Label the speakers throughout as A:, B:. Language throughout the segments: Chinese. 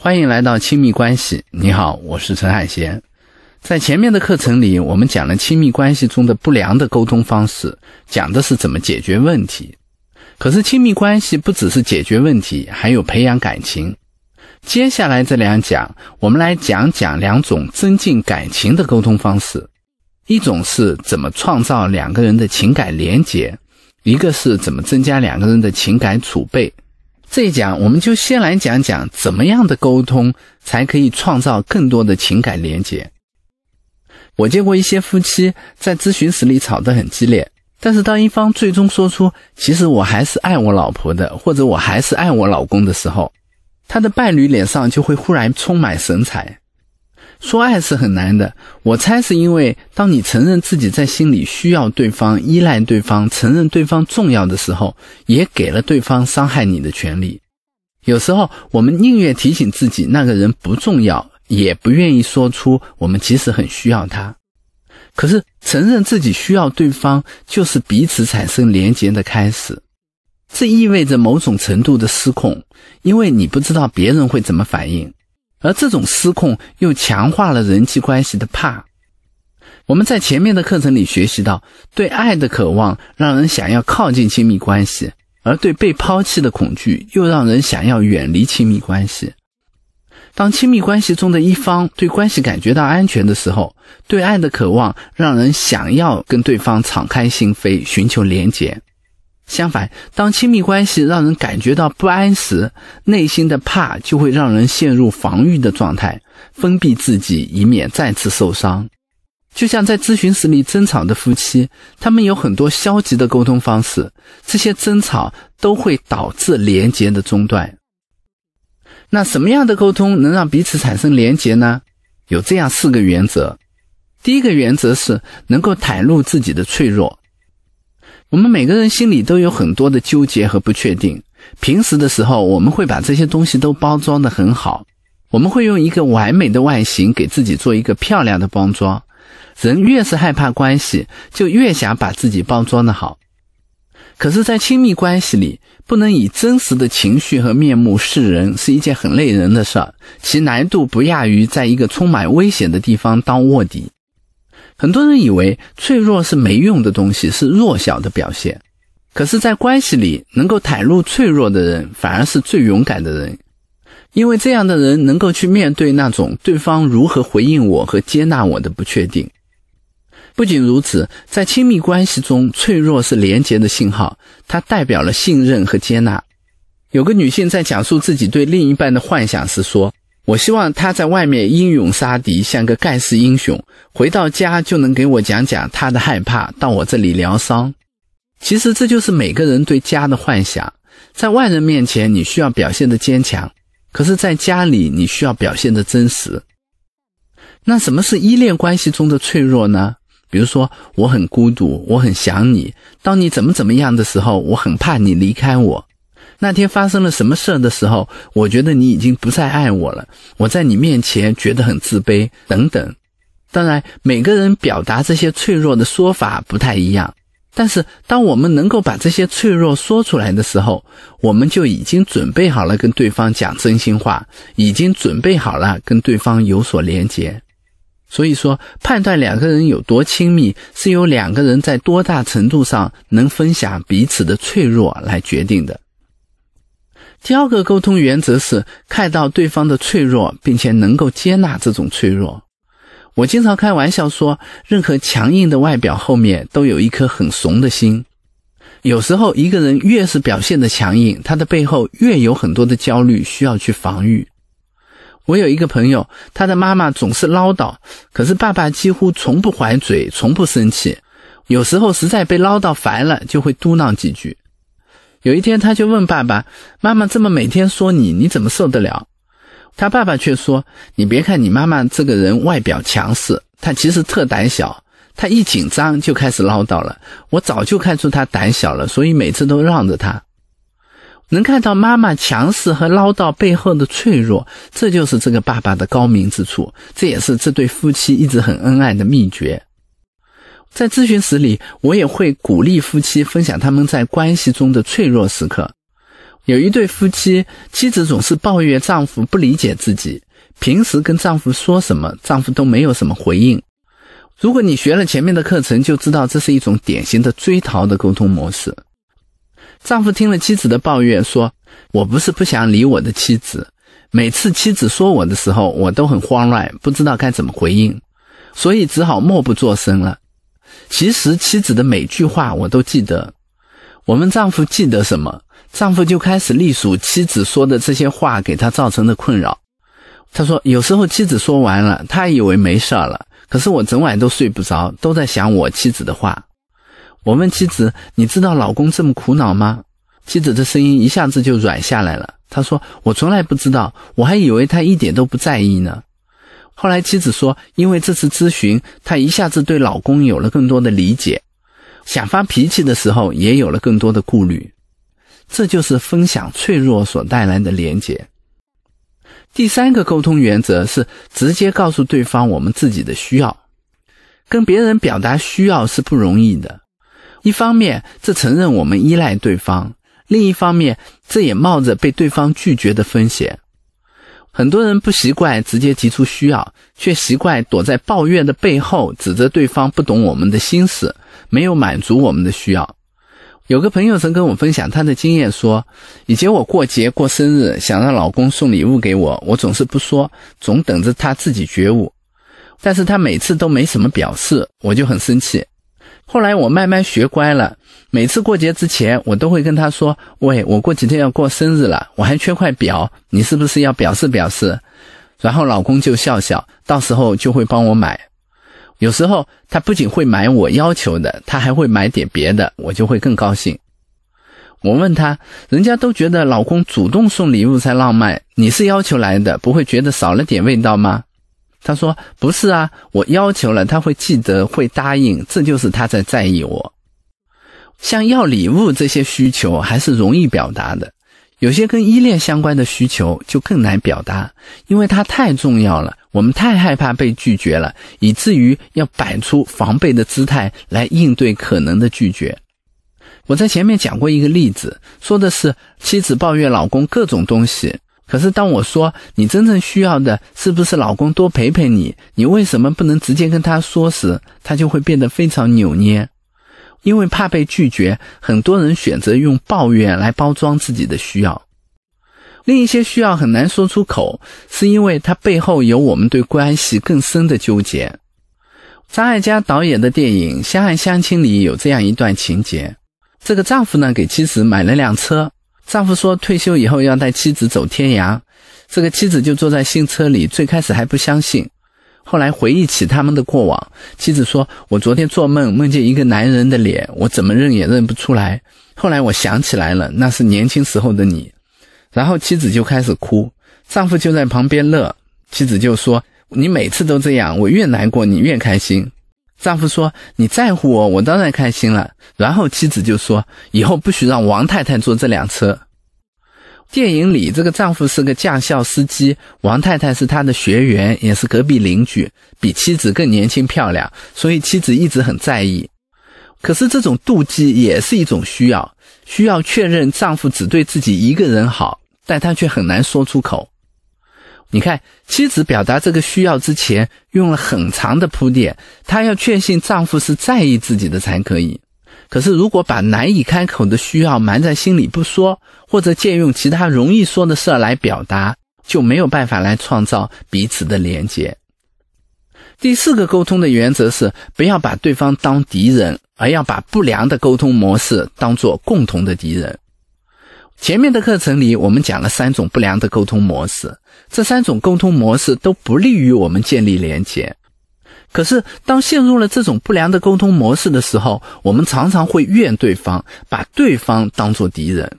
A: 欢迎来到亲密关系。你好，我是陈海贤。在前面的课程里，我们讲了亲密关系中的不良的沟通方式，讲的是怎么解决问题。可是亲密关系不只是解决问题，还有培养感情。接下来这两讲，我们来讲讲两种增进感情的沟通方式。一种是怎么创造两个人的情感连结，一个是怎么增加两个人的情感储备。这一讲，我们就先来讲讲怎么样的沟通才可以创造更多的情感连接。我见过一些夫妻在咨询室里吵得很激烈，但是当一方最终说出“其实我还是爱我老婆的”或者“我还是爱我老公”的时候，他的伴侣脸上就会忽然充满神采。说爱是很难的，我猜是因为当你承认自己在心里需要对方、依赖对方、承认对方重要的时候，也给了对方伤害你的权利。有时候我们宁愿提醒自己那个人不重要，也不愿意说出我们其实很需要他。可是承认自己需要对方，就是彼此产生连结的开始。这意味着某种程度的失控，因为你不知道别人会怎么反应。而这种失控又强化了人际关系的怕。我们在前面的课程里学习到，对爱的渴望让人想要靠近亲密关系，而对被抛弃的恐惧又让人想要远离亲密关系。当亲密关系中的一方对关系感觉到安全的时候，对爱的渴望让人想要跟对方敞开心扉，寻求连结。相反，当亲密关系让人感觉到不安时，内心的怕就会让人陷入防御的状态，封闭自己，以免再次受伤。就像在咨询室里争吵的夫妻，他们有很多消极的沟通方式，这些争吵都会导致连结的中断。那什么样的沟通能让彼此产生连结呢？有这样四个原则。第一个原则是能够袒露自己的脆弱。我们每个人心里都有很多的纠结和不确定。平时的时候，我们会把这些东西都包装的很好，我们会用一个完美的外形给自己做一个漂亮的包装。人越是害怕关系，就越想把自己包装的好。可是，在亲密关系里，不能以真实的情绪和面目示人，是一件很累人的事儿，其难度不亚于在一个充满危险的地方当卧底。很多人以为脆弱是没用的东西，是弱小的表现。可是，在关系里，能够袒露脆弱的人，反而是最勇敢的人，因为这样的人能够去面对那种对方如何回应我和接纳我的不确定。不仅如此，在亲密关系中，脆弱是连结的信号，它代表了信任和接纳。有个女性在讲述自己对另一半的幻想时说。我希望他在外面英勇杀敌，像个盖世英雄，回到家就能给我讲讲他的害怕，到我这里疗伤。其实这就是每个人对家的幻想。在外人面前，你需要表现的坚强；可是，在家里，你需要表现的真实。那什么是依恋关系中的脆弱呢？比如说，我很孤独，我很想你。当你怎么怎么样的时候，我很怕你离开我。那天发生了什么事儿的时候，我觉得你已经不再爱我了。我在你面前觉得很自卑，等等。当然，每个人表达这些脆弱的说法不太一样。但是，当我们能够把这些脆弱说出来的时候，我们就已经准备好了跟对方讲真心话，已经准备好了跟对方有所连结。所以说，判断两个人有多亲密，是由两个人在多大程度上能分享彼此的脆弱来决定的。第二个沟通原则是看到对方的脆弱，并且能够接纳这种脆弱。我经常开玩笑说，任何强硬的外表后面都有一颗很怂的心。有时候，一个人越是表现的强硬，他的背后越有很多的焦虑需要去防御。我有一个朋友，他的妈妈总是唠叨，可是爸爸几乎从不还嘴，从不生气。有时候实在被唠叨烦了，就会嘟囔几句。有一天，他就问爸爸：“妈妈这么每天说你，你怎么受得了？”他爸爸却说：“你别看你妈妈这个人外表强势，她其实特胆小。她一紧张就开始唠叨了。我早就看出她胆小了，所以每次都让着她。能看到妈妈强势和唠叨背后的脆弱，这就是这个爸爸的高明之处，这也是这对夫妻一直很恩爱的秘诀。”在咨询室里，我也会鼓励夫妻分享他们在关系中的脆弱时刻。有一对夫妻，妻子总是抱怨丈夫不理解自己，平时跟丈夫说什么，丈夫都没有什么回应。如果你学了前面的课程，就知道这是一种典型的追逃的沟通模式。丈夫听了妻子的抱怨，说：“我不是不想理我的妻子，每次妻子说我的时候，我都很慌乱，不知道该怎么回应，所以只好默不作声了。其实妻子的每句话我都记得。我们丈夫记得什么，丈夫就开始隶属妻子说的这些话给他造成的困扰。他说，有时候妻子说完了，他以为没事了，可是我整晚都睡不着，都在想我妻子的话。”我问妻子：“你知道老公这么苦恼吗？”妻子的声音一下子就软下来了。她说：“我从来不知道，我还以为他一点都不在意呢。”后来妻子说：“因为这次咨询，她一下子对老公有了更多的理解，想发脾气的时候也有了更多的顾虑。这就是分享脆弱所带来的连结。”第三个沟通原则是直接告诉对方我们自己的需要，跟别人表达需要是不容易的。一方面，这承认我们依赖对方；另一方面，这也冒着被对方拒绝的风险。很多人不习惯直接提出需要，却习惯躲在抱怨的背后，指责对方不懂我们的心思，没有满足我们的需要。有个朋友曾跟我分享他的经验，说以前我过节过生日，想让老公送礼物给我，我总是不说，总等着他自己觉悟。但是他每次都没什么表示，我就很生气。后来我慢慢学乖了，每次过节之前，我都会跟他说：“喂，我过几天要过生日了，我还缺块表，你是不是要表示表示？”然后老公就笑笑，到时候就会帮我买。有时候他不仅会买我要求的，他还会买点别的，我就会更高兴。我问他：“人家都觉得老公主动送礼物才浪漫，你是要求来的，不会觉得少了点味道吗？”他说：“不是啊，我要求了，他会记得，会答应，这就是他在在意我。像要礼物这些需求还是容易表达的，有些跟依恋相关的需求就更难表达，因为它太重要了，我们太害怕被拒绝了，以至于要摆出防备的姿态来应对可能的拒绝。我在前面讲过一个例子，说的是妻子抱怨老公各种东西。”可是，当我说你真正需要的是不是老公多陪陪你？你为什么不能直接跟他说时，他就会变得非常扭捏，因为怕被拒绝，很多人选择用抱怨来包装自己的需要。另一些需要很难说出口，是因为它背后有我们对关系更深的纠结。张艾嘉导演的电影《相爱相亲》里有这样一段情节：这个丈夫呢，给妻子买了辆车。丈夫说退休以后要带妻子走天涯，这个妻子就坐在新车里，最开始还不相信，后来回忆起他们的过往，妻子说：“我昨天做梦梦见一个男人的脸，我怎么认也认不出来。后来我想起来了，那是年轻时候的你。”然后妻子就开始哭，丈夫就在旁边乐。妻子就说：“你每次都这样，我越难过你越开心。”丈夫说：“你在乎我，我当然开心了。”然后妻子就说：“以后不许让王太太坐这辆车。”电影里这个丈夫是个驾校司机，王太太是他的学员，也是隔壁邻居，比妻子更年轻漂亮，所以妻子一直很在意。可是这种妒忌也是一种需要，需要确认丈夫只对自己一个人好，但她却很难说出口。你看，妻子表达这个需要之前用了很长的铺垫，她要确信丈夫是在意自己的才可以。可是，如果把难以开口的需要埋在心里不说，或者借用其他容易说的事儿来表达，就没有办法来创造彼此的连接。第四个沟通的原则是，不要把对方当敌人，而要把不良的沟通模式当做共同的敌人。前面的课程里，我们讲了三种不良的沟通模式，这三种沟通模式都不利于我们建立连接。可是，当陷入了这种不良的沟通模式的时候，我们常常会怨对方，把对方当作敌人。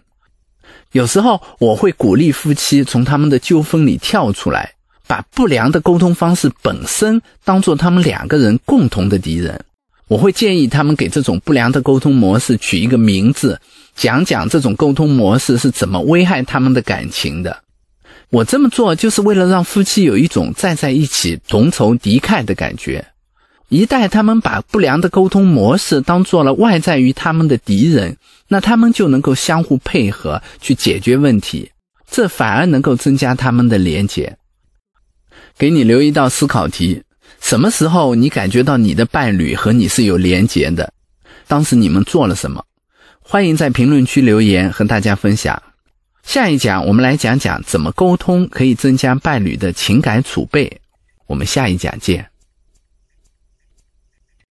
A: 有时候，我会鼓励夫妻从他们的纠纷里跳出来，把不良的沟通方式本身当做他们两个人共同的敌人。我会建议他们给这种不良的沟通模式取一个名字。讲讲这种沟通模式是怎么危害他们的感情的。我这么做就是为了让夫妻有一种站在一起同仇敌忾的感觉。一旦他们把不良的沟通模式当做了外在于他们的敌人，那他们就能够相互配合去解决问题，这反而能够增加他们的连结。给你留一道思考题：什么时候你感觉到你的伴侣和你是有连结的？当时你们做了什么？欢迎在评论区留言和大家分享。下一讲我们来讲讲怎么沟通可以增加伴侣的情感储备。我们下一讲见。